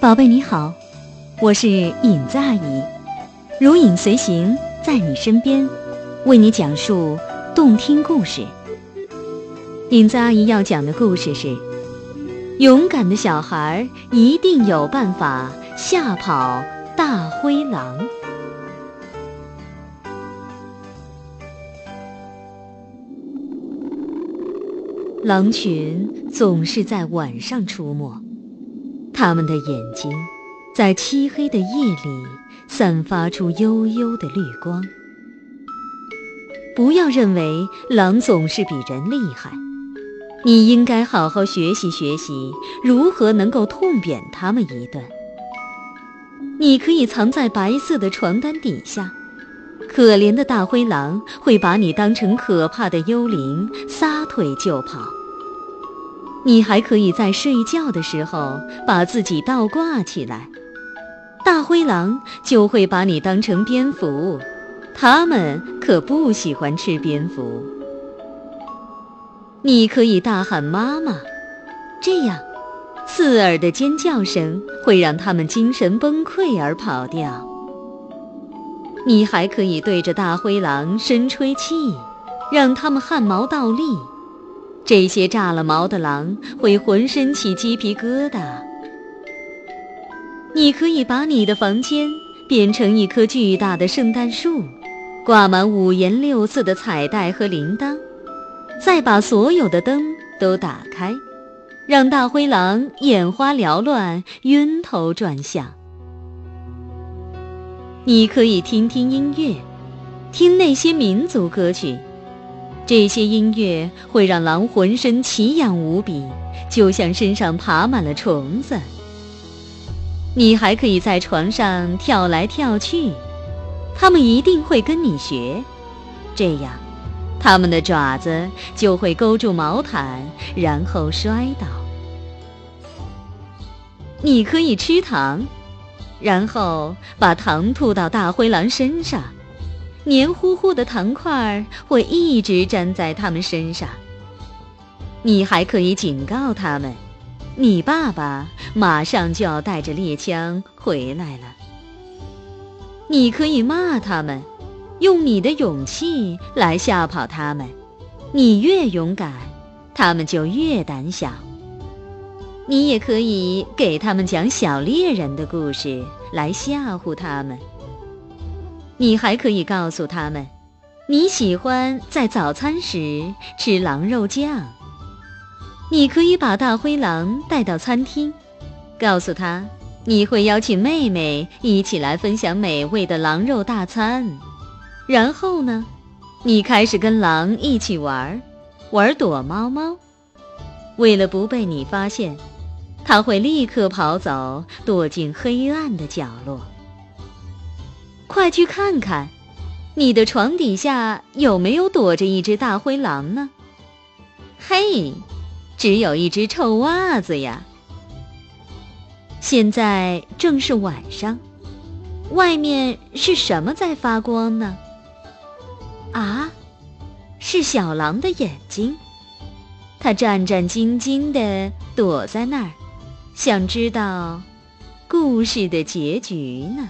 宝贝你好，我是影子阿姨，如影随形，在你身边，为你讲述动听故事。影子阿姨要讲的故事是：勇敢的小孩一定有办法吓跑大灰狼。狼群总是在晚上出没。他们的眼睛在漆黑的夜里散发出幽幽的绿光。不要认为狼总是比人厉害，你应该好好学习学习如何能够痛扁他们一顿。你可以藏在白色的床单底下，可怜的大灰狼会把你当成可怕的幽灵，撒腿就跑。你还可以在睡觉的时候把自己倒挂起来，大灰狼就会把你当成蝙蝠，它们可不喜欢吃蝙蝠。你可以大喊“妈妈”，这样，刺耳的尖叫声会让它们精神崩溃而跑掉。你还可以对着大灰狼深吹气，让它们汗毛倒立。这些炸了毛的狼会浑身起鸡皮疙瘩。你可以把你的房间变成一棵巨大的圣诞树，挂满五颜六色的彩带和铃铛，再把所有的灯都打开，让大灰狼眼花缭乱、晕头转向。你可以听听音乐，听那些民族歌曲。这些音乐会让狼浑身奇痒无比，就像身上爬满了虫子。你还可以在床上跳来跳去，它们一定会跟你学，这样，它们的爪子就会勾住毛毯，然后摔倒。你可以吃糖，然后把糖吐到大灰狼身上。黏糊糊的糖块会一直粘在他们身上。你还可以警告他们，你爸爸马上就要带着猎枪回来了。你可以骂他们，用你的勇气来吓跑他们。你越勇敢，他们就越胆小。你也可以给他们讲小猎人的故事来吓唬他们。你还可以告诉他们，你喜欢在早餐时吃狼肉酱。你可以把大灰狼带到餐厅，告诉他你会邀请妹妹一起来分享美味的狼肉大餐。然后呢，你开始跟狼一起玩，玩躲猫猫。为了不被你发现，他会立刻跑走，躲进黑暗的角落。快去看看，你的床底下有没有躲着一只大灰狼呢？嘿，只有一只臭袜子呀！现在正是晚上，外面是什么在发光呢？啊，是小狼的眼睛，它战战兢兢地躲在那儿，想知道故事的结局呢。